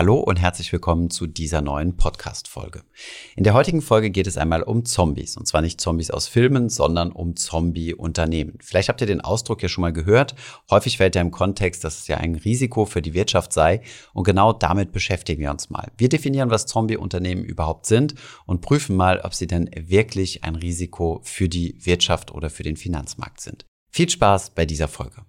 Hallo und herzlich willkommen zu dieser neuen Podcast-Folge. In der heutigen Folge geht es einmal um Zombies. Und zwar nicht Zombies aus Filmen, sondern um Zombie-Unternehmen. Vielleicht habt ihr den Ausdruck ja schon mal gehört. Häufig fällt er im Kontext, dass es ja ein Risiko für die Wirtschaft sei. Und genau damit beschäftigen wir uns mal. Wir definieren, was Zombie-Unternehmen überhaupt sind und prüfen mal, ob sie denn wirklich ein Risiko für die Wirtschaft oder für den Finanzmarkt sind. Viel Spaß bei dieser Folge.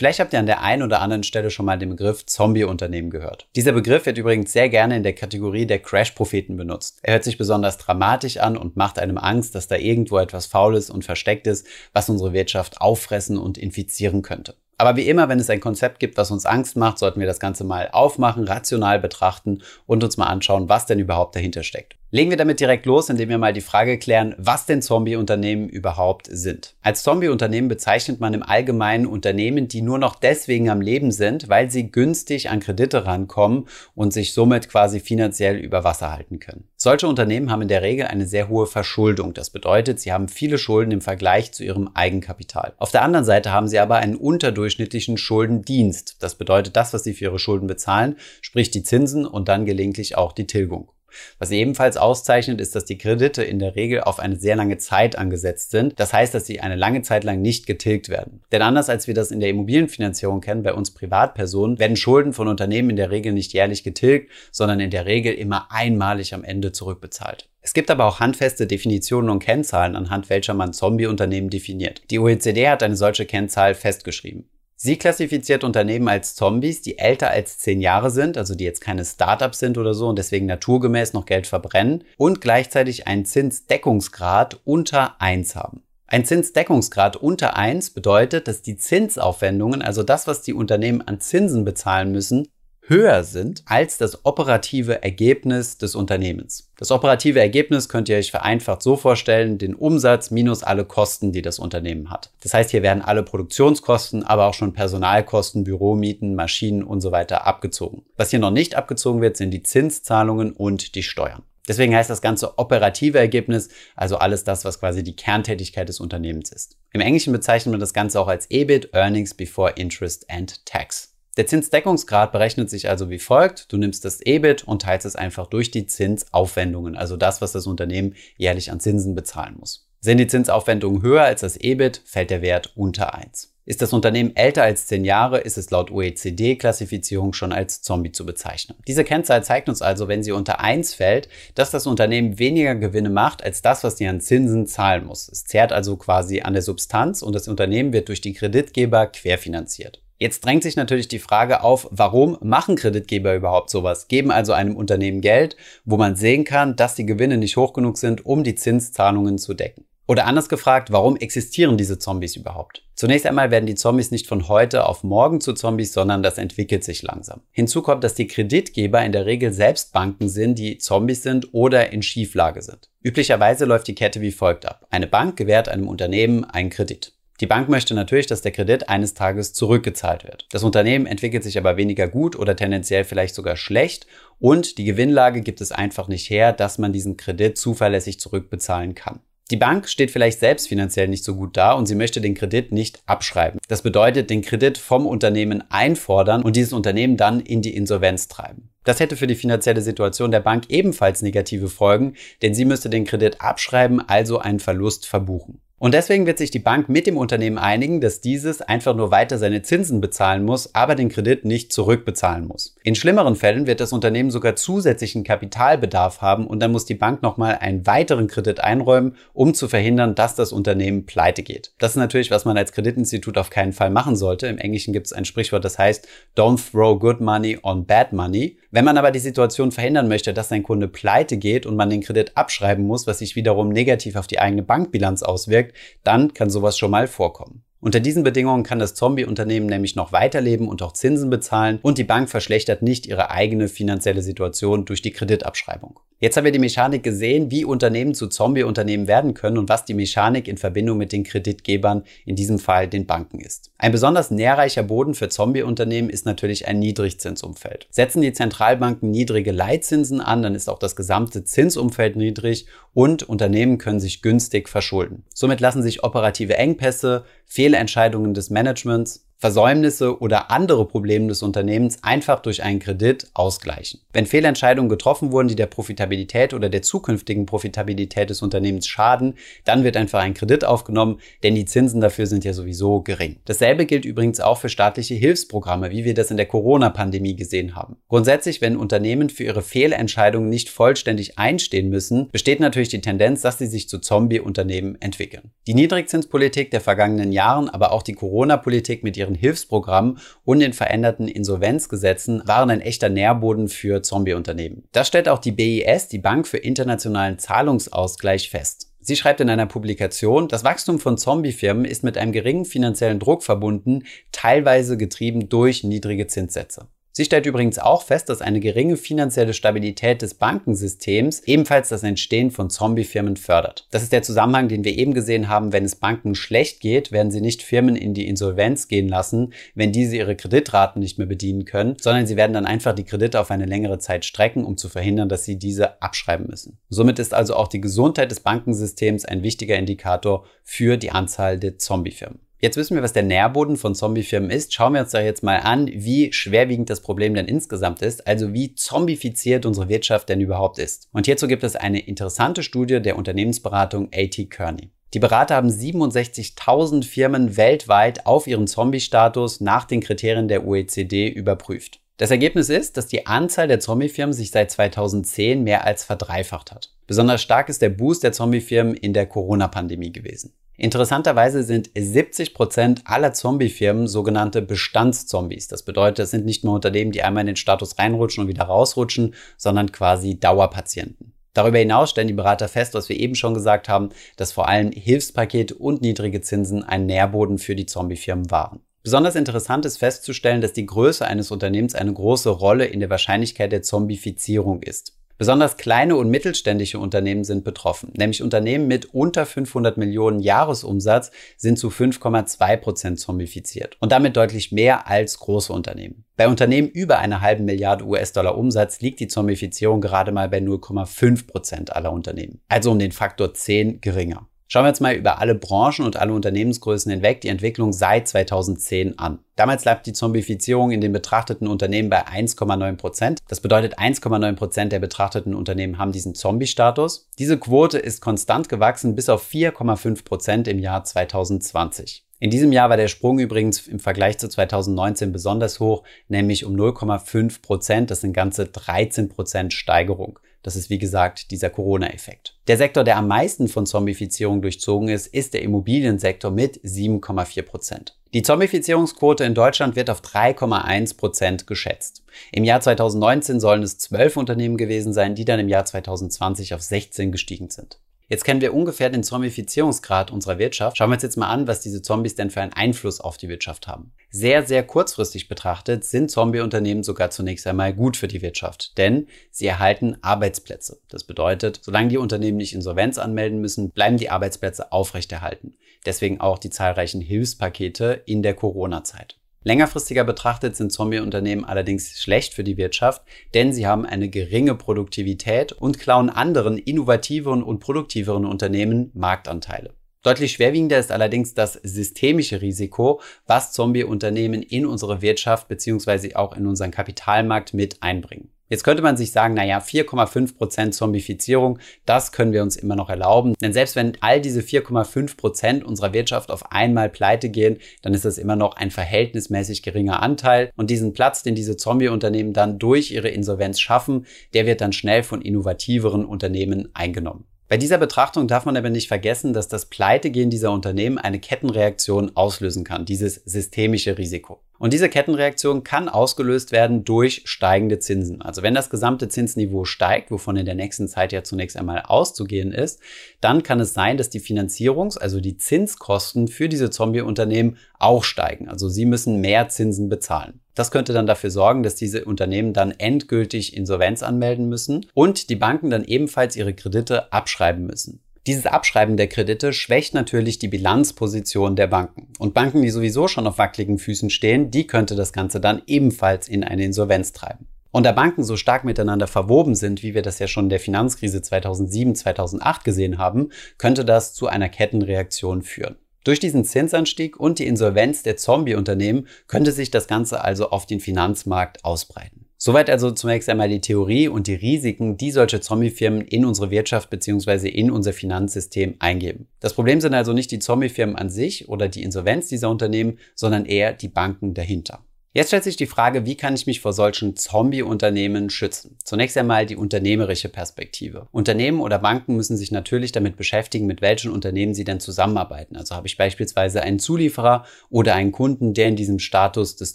Vielleicht habt ihr an der einen oder anderen Stelle schon mal den Begriff Zombie-Unternehmen gehört. Dieser Begriff wird übrigens sehr gerne in der Kategorie der Crash-Propheten benutzt. Er hört sich besonders dramatisch an und macht einem Angst, dass da irgendwo etwas Faules und versteckt ist, was unsere Wirtschaft auffressen und infizieren könnte. Aber wie immer, wenn es ein Konzept gibt, was uns Angst macht, sollten wir das Ganze mal aufmachen, rational betrachten und uns mal anschauen, was denn überhaupt dahinter steckt. Legen wir damit direkt los, indem wir mal die Frage klären, was denn Zombie-Unternehmen überhaupt sind. Als Zombie-Unternehmen bezeichnet man im Allgemeinen Unternehmen, die nur noch deswegen am Leben sind, weil sie günstig an Kredite rankommen und sich somit quasi finanziell über Wasser halten können. Solche Unternehmen haben in der Regel eine sehr hohe Verschuldung. Das bedeutet, sie haben viele Schulden im Vergleich zu ihrem Eigenkapital. Auf der anderen Seite haben sie aber einen unterdurchschnittlichen Schuldendienst. Das bedeutet das, was sie für ihre Schulden bezahlen, sprich die Zinsen und dann gelegentlich auch die Tilgung. Was ebenfalls auszeichnet, ist, dass die Kredite in der Regel auf eine sehr lange Zeit angesetzt sind. Das heißt, dass sie eine lange Zeit lang nicht getilgt werden. Denn anders als wir das in der Immobilienfinanzierung kennen, bei uns Privatpersonen, werden Schulden von Unternehmen in der Regel nicht jährlich getilgt, sondern in der Regel immer einmalig am Ende zurückbezahlt. Es gibt aber auch handfeste Definitionen und Kennzahlen, anhand welcher man Zombie-Unternehmen definiert. Die OECD hat eine solche Kennzahl festgeschrieben. Sie klassifiziert Unternehmen als Zombies, die älter als zehn Jahre sind, also die jetzt keine Startups sind oder so und deswegen naturgemäß noch Geld verbrennen und gleichzeitig einen Zinsdeckungsgrad unter eins haben. Ein Zinsdeckungsgrad unter eins bedeutet, dass die Zinsaufwendungen, also das, was die Unternehmen an Zinsen bezahlen müssen, höher sind als das operative Ergebnis des Unternehmens. Das operative Ergebnis könnt ihr euch vereinfacht so vorstellen, den Umsatz minus alle Kosten, die das Unternehmen hat. Das heißt, hier werden alle Produktionskosten, aber auch schon Personalkosten, Büromieten, Maschinen und so weiter abgezogen. Was hier noch nicht abgezogen wird, sind die Zinszahlungen und die Steuern. Deswegen heißt das ganze operative Ergebnis, also alles das, was quasi die Kerntätigkeit des Unternehmens ist. Im Englischen bezeichnet man das Ganze auch als EBIT, Earnings Before Interest and Tax. Der Zinsdeckungsgrad berechnet sich also wie folgt. Du nimmst das EBIT und teilst es einfach durch die Zinsaufwendungen, also das, was das Unternehmen jährlich an Zinsen bezahlen muss. Sind die Zinsaufwendungen höher als das EBIT, fällt der Wert unter 1. Ist das Unternehmen älter als 10 Jahre, ist es laut OECD-Klassifizierung schon als Zombie zu bezeichnen. Diese Kennzahl zeigt uns also, wenn sie unter 1 fällt, dass das Unternehmen weniger Gewinne macht als das, was sie an Zinsen zahlen muss. Es zehrt also quasi an der Substanz und das Unternehmen wird durch die Kreditgeber querfinanziert. Jetzt drängt sich natürlich die Frage auf, warum machen Kreditgeber überhaupt sowas? Geben also einem Unternehmen Geld, wo man sehen kann, dass die Gewinne nicht hoch genug sind, um die Zinszahlungen zu decken. Oder anders gefragt, warum existieren diese Zombies überhaupt? Zunächst einmal werden die Zombies nicht von heute auf morgen zu Zombies, sondern das entwickelt sich langsam. Hinzu kommt, dass die Kreditgeber in der Regel selbst Banken sind, die Zombies sind oder in Schieflage sind. Üblicherweise läuft die Kette wie folgt ab. Eine Bank gewährt einem Unternehmen einen Kredit. Die Bank möchte natürlich, dass der Kredit eines Tages zurückgezahlt wird. Das Unternehmen entwickelt sich aber weniger gut oder tendenziell vielleicht sogar schlecht und die Gewinnlage gibt es einfach nicht her, dass man diesen Kredit zuverlässig zurückbezahlen kann. Die Bank steht vielleicht selbst finanziell nicht so gut da und sie möchte den Kredit nicht abschreiben. Das bedeutet, den Kredit vom Unternehmen einfordern und dieses Unternehmen dann in die Insolvenz treiben. Das hätte für die finanzielle Situation der Bank ebenfalls negative Folgen, denn sie müsste den Kredit abschreiben, also einen Verlust verbuchen. Und deswegen wird sich die Bank mit dem Unternehmen einigen, dass dieses einfach nur weiter seine Zinsen bezahlen muss, aber den Kredit nicht zurückbezahlen muss. In schlimmeren Fällen wird das Unternehmen sogar zusätzlichen Kapitalbedarf haben und dann muss die Bank nochmal einen weiteren Kredit einräumen, um zu verhindern, dass das Unternehmen pleite geht. Das ist natürlich, was man als Kreditinstitut auf keinen Fall machen sollte. Im Englischen gibt es ein Sprichwort, das heißt, don't throw good money on bad money. Wenn man aber die Situation verhindern möchte, dass sein Kunde pleite geht und man den Kredit abschreiben muss, was sich wiederum negativ auf die eigene Bankbilanz auswirkt, dann kann sowas schon mal vorkommen. Unter diesen Bedingungen kann das Zombie-Unternehmen nämlich noch weiterleben und auch Zinsen bezahlen und die Bank verschlechtert nicht ihre eigene finanzielle Situation durch die Kreditabschreibung. Jetzt haben wir die Mechanik gesehen, wie Unternehmen zu Zombie-Unternehmen werden können und was die Mechanik in Verbindung mit den Kreditgebern, in diesem Fall den Banken ist. Ein besonders nährreicher Boden für Zombie-Unternehmen ist natürlich ein Niedrigzinsumfeld. Setzen die Zentralbanken niedrige Leitzinsen an, dann ist auch das gesamte Zinsumfeld niedrig und Unternehmen können sich günstig verschulden. Somit lassen sich operative Engpässe, Fehlentscheidungen des Managements, Versäumnisse oder andere Probleme des Unternehmens einfach durch einen Kredit ausgleichen. Wenn Fehlentscheidungen getroffen wurden, die der Profitabilität oder der zukünftigen Profitabilität des Unternehmens schaden, dann wird einfach ein Kredit aufgenommen, denn die Zinsen dafür sind ja sowieso gering. Dasselbe gilt übrigens auch für staatliche Hilfsprogramme, wie wir das in der Corona-Pandemie gesehen haben. Grundsätzlich, wenn Unternehmen für ihre Fehlentscheidungen nicht vollständig einstehen müssen, besteht natürlich die Tendenz, dass sie sich zu Zombie-Unternehmen entwickeln. Die Niedrigzinspolitik der vergangenen Jahren, aber auch die Corona-Politik mit ihren ihren Hilfsprogrammen und den veränderten Insolvenzgesetzen waren ein echter Nährboden für Zombie-Unternehmen. Das stellt auch die BIS, die Bank für internationalen Zahlungsausgleich, fest. Sie schreibt in einer Publikation, das Wachstum von Zombie-Firmen ist mit einem geringen finanziellen Druck verbunden, teilweise getrieben durch niedrige Zinssätze. Sie stellt übrigens auch fest, dass eine geringe finanzielle Stabilität des Bankensystems ebenfalls das Entstehen von Zombiefirmen fördert. Das ist der Zusammenhang, den wir eben gesehen haben. Wenn es Banken schlecht geht, werden sie nicht Firmen in die Insolvenz gehen lassen, wenn diese ihre Kreditraten nicht mehr bedienen können, sondern sie werden dann einfach die Kredite auf eine längere Zeit strecken, um zu verhindern, dass sie diese abschreiben müssen. Somit ist also auch die Gesundheit des Bankensystems ein wichtiger Indikator für die Anzahl der Zombiefirmen. Jetzt wissen wir, was der Nährboden von Zombiefirmen ist. Schauen wir uns doch jetzt mal an, wie schwerwiegend das Problem denn insgesamt ist, also wie zombifiziert unsere Wirtschaft denn überhaupt ist. Und hierzu gibt es eine interessante Studie der Unternehmensberatung AT Kearney. Die Berater haben 67.000 Firmen weltweit auf ihren Zombie-Status nach den Kriterien der OECD überprüft. Das Ergebnis ist, dass die Anzahl der Zombie-Firmen sich seit 2010 mehr als verdreifacht hat. Besonders stark ist der Boost der Zombie-Firmen in der Corona-Pandemie gewesen. Interessanterweise sind 70 Prozent aller Zombie-Firmen sogenannte Bestandszombies. Das bedeutet, es sind nicht nur Unternehmen, die einmal in den Status reinrutschen und wieder rausrutschen, sondern quasi Dauerpatienten. Darüber hinaus stellen die Berater fest, was wir eben schon gesagt haben, dass vor allem Hilfspakete und niedrige Zinsen ein Nährboden für die Zombie-Firmen waren. Besonders interessant ist festzustellen, dass die Größe eines Unternehmens eine große Rolle in der Wahrscheinlichkeit der Zombifizierung ist. Besonders kleine und mittelständische Unternehmen sind betroffen, nämlich Unternehmen mit unter 500 Millionen Jahresumsatz sind zu 5,2 Prozent zombifiziert und damit deutlich mehr als große Unternehmen. Bei Unternehmen über einer halben Milliarde US-Dollar Umsatz liegt die Zombifizierung gerade mal bei 0,5 Prozent aller Unternehmen, also um den Faktor 10 geringer. Schauen wir jetzt mal über alle Branchen und alle Unternehmensgrößen hinweg die Entwicklung seit 2010 an. Damals lag die Zombifizierung in den betrachteten Unternehmen bei 1,9 Prozent. Das bedeutet, 1,9 Prozent der betrachteten Unternehmen haben diesen Zombie-Status. Diese Quote ist konstant gewachsen bis auf 4,5 Prozent im Jahr 2020. In diesem Jahr war der Sprung übrigens im Vergleich zu 2019 besonders hoch, nämlich um 0,5 Prozent. Das sind ganze 13 Prozent Steigerung. Das ist wie gesagt dieser Corona-Effekt. Der Sektor, der am meisten von Zombifizierung durchzogen ist, ist der Immobiliensektor mit 7,4 Prozent. Die Zombifizierungsquote in Deutschland wird auf 3,1 Prozent geschätzt. Im Jahr 2019 sollen es 12 Unternehmen gewesen sein, die dann im Jahr 2020 auf 16 gestiegen sind. Jetzt kennen wir ungefähr den Zombifizierungsgrad unserer Wirtschaft. Schauen wir uns jetzt mal an, was diese Zombies denn für einen Einfluss auf die Wirtschaft haben. Sehr, sehr kurzfristig betrachtet sind Zombie-Unternehmen sogar zunächst einmal gut für die Wirtschaft, denn sie erhalten Arbeitsplätze. Das bedeutet, solange die Unternehmen nicht Insolvenz anmelden müssen, bleiben die Arbeitsplätze aufrechterhalten. Deswegen auch die zahlreichen Hilfspakete in der Corona-Zeit. Längerfristiger betrachtet sind Zombie-Unternehmen allerdings schlecht für die Wirtschaft, denn sie haben eine geringe Produktivität und klauen anderen innovativeren und produktiveren Unternehmen Marktanteile. Deutlich schwerwiegender ist allerdings das systemische Risiko, was Zombie-Unternehmen in unsere Wirtschaft bzw. auch in unseren Kapitalmarkt mit einbringen. Jetzt könnte man sich sagen, naja, 4,5% Zombifizierung, das können wir uns immer noch erlauben. Denn selbst wenn all diese 4,5% unserer Wirtschaft auf einmal pleite gehen, dann ist das immer noch ein verhältnismäßig geringer Anteil. Und diesen Platz, den diese Zombie-Unternehmen dann durch ihre Insolvenz schaffen, der wird dann schnell von innovativeren Unternehmen eingenommen. Bei dieser Betrachtung darf man aber nicht vergessen, dass das Pleitegehen dieser Unternehmen eine Kettenreaktion auslösen kann, dieses systemische Risiko. Und diese Kettenreaktion kann ausgelöst werden durch steigende Zinsen. Also wenn das gesamte Zinsniveau steigt, wovon in der nächsten Zeit ja zunächst einmal auszugehen ist, dann kann es sein, dass die Finanzierungs-, also die Zinskosten für diese Zombie-Unternehmen auch steigen. Also sie müssen mehr Zinsen bezahlen. Das könnte dann dafür sorgen, dass diese Unternehmen dann endgültig Insolvenz anmelden müssen und die Banken dann ebenfalls ihre Kredite abschreiben müssen. Dieses Abschreiben der Kredite schwächt natürlich die Bilanzposition der Banken. Und Banken, die sowieso schon auf wackeligen Füßen stehen, die könnte das Ganze dann ebenfalls in eine Insolvenz treiben. Und da Banken so stark miteinander verwoben sind, wie wir das ja schon in der Finanzkrise 2007, 2008 gesehen haben, könnte das zu einer Kettenreaktion führen. Durch diesen Zinsanstieg und die Insolvenz der Zombie-Unternehmen könnte sich das Ganze also auf den Finanzmarkt ausbreiten. Soweit also zunächst einmal die Theorie und die Risiken, die solche Zombie-Firmen in unsere Wirtschaft bzw. in unser Finanzsystem eingeben. Das Problem sind also nicht die Zombie-Firmen an sich oder die Insolvenz dieser Unternehmen, sondern eher die Banken dahinter. Jetzt stellt sich die Frage, wie kann ich mich vor solchen Zombie-Unternehmen schützen? Zunächst einmal die unternehmerische Perspektive. Unternehmen oder Banken müssen sich natürlich damit beschäftigen, mit welchen Unternehmen sie denn zusammenarbeiten. Also habe ich beispielsweise einen Zulieferer oder einen Kunden, der in diesem Status des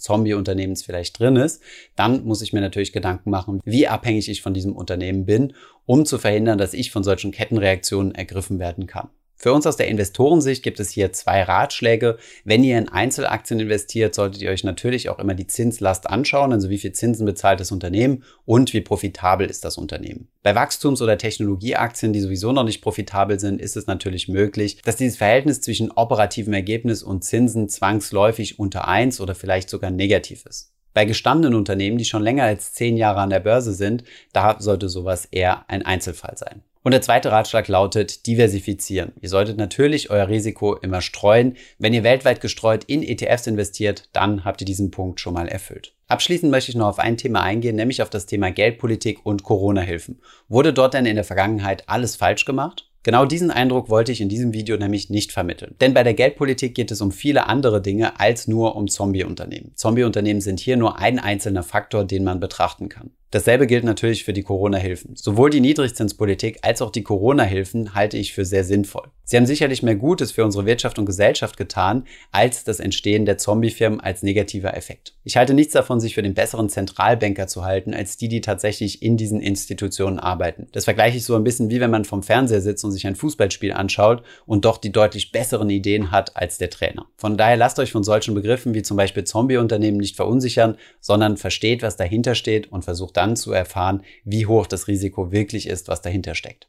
Zombie-Unternehmens vielleicht drin ist, dann muss ich mir natürlich Gedanken machen, wie abhängig ich von diesem Unternehmen bin, um zu verhindern, dass ich von solchen Kettenreaktionen ergriffen werden kann. Für uns aus der Investorensicht gibt es hier zwei Ratschläge. Wenn ihr in Einzelaktien investiert, solltet ihr euch natürlich auch immer die Zinslast anschauen, also wie viel Zinsen bezahlt das Unternehmen und wie profitabel ist das Unternehmen. Bei Wachstums- oder Technologieaktien, die sowieso noch nicht profitabel sind, ist es natürlich möglich, dass dieses Verhältnis zwischen operativem Ergebnis und Zinsen zwangsläufig unter eins oder vielleicht sogar negativ ist. Bei gestandenen Unternehmen, die schon länger als zehn Jahre an der Börse sind, da sollte sowas eher ein Einzelfall sein. Und der zweite Ratschlag lautet diversifizieren. Ihr solltet natürlich euer Risiko immer streuen. Wenn ihr weltweit gestreut in ETFs investiert, dann habt ihr diesen Punkt schon mal erfüllt. Abschließend möchte ich noch auf ein Thema eingehen, nämlich auf das Thema Geldpolitik und Corona-Hilfen. Wurde dort denn in der Vergangenheit alles falsch gemacht? Genau diesen Eindruck wollte ich in diesem Video nämlich nicht vermitteln. Denn bei der Geldpolitik geht es um viele andere Dinge als nur um Zombie-Unternehmen. Zombie-Unternehmen sind hier nur ein einzelner Faktor, den man betrachten kann. Dasselbe gilt natürlich für die Corona-Hilfen. Sowohl die Niedrigzinspolitik als auch die Corona-Hilfen halte ich für sehr sinnvoll. Sie haben sicherlich mehr Gutes für unsere Wirtschaft und Gesellschaft getan, als das Entstehen der Zombie-Firmen als negativer Effekt. Ich halte nichts davon, sich für den besseren Zentralbanker zu halten, als die, die tatsächlich in diesen Institutionen arbeiten. Das vergleiche ich so ein bisschen wie wenn man vom Fernseher sitzt und sich ein Fußballspiel anschaut und doch die deutlich besseren Ideen hat als der Trainer. Von daher lasst euch von solchen Begriffen wie zum Beispiel Zombie-Unternehmen nicht verunsichern, sondern versteht, was dahinter steht und versucht dann zu erfahren, wie hoch das Risiko wirklich ist, was dahinter steckt.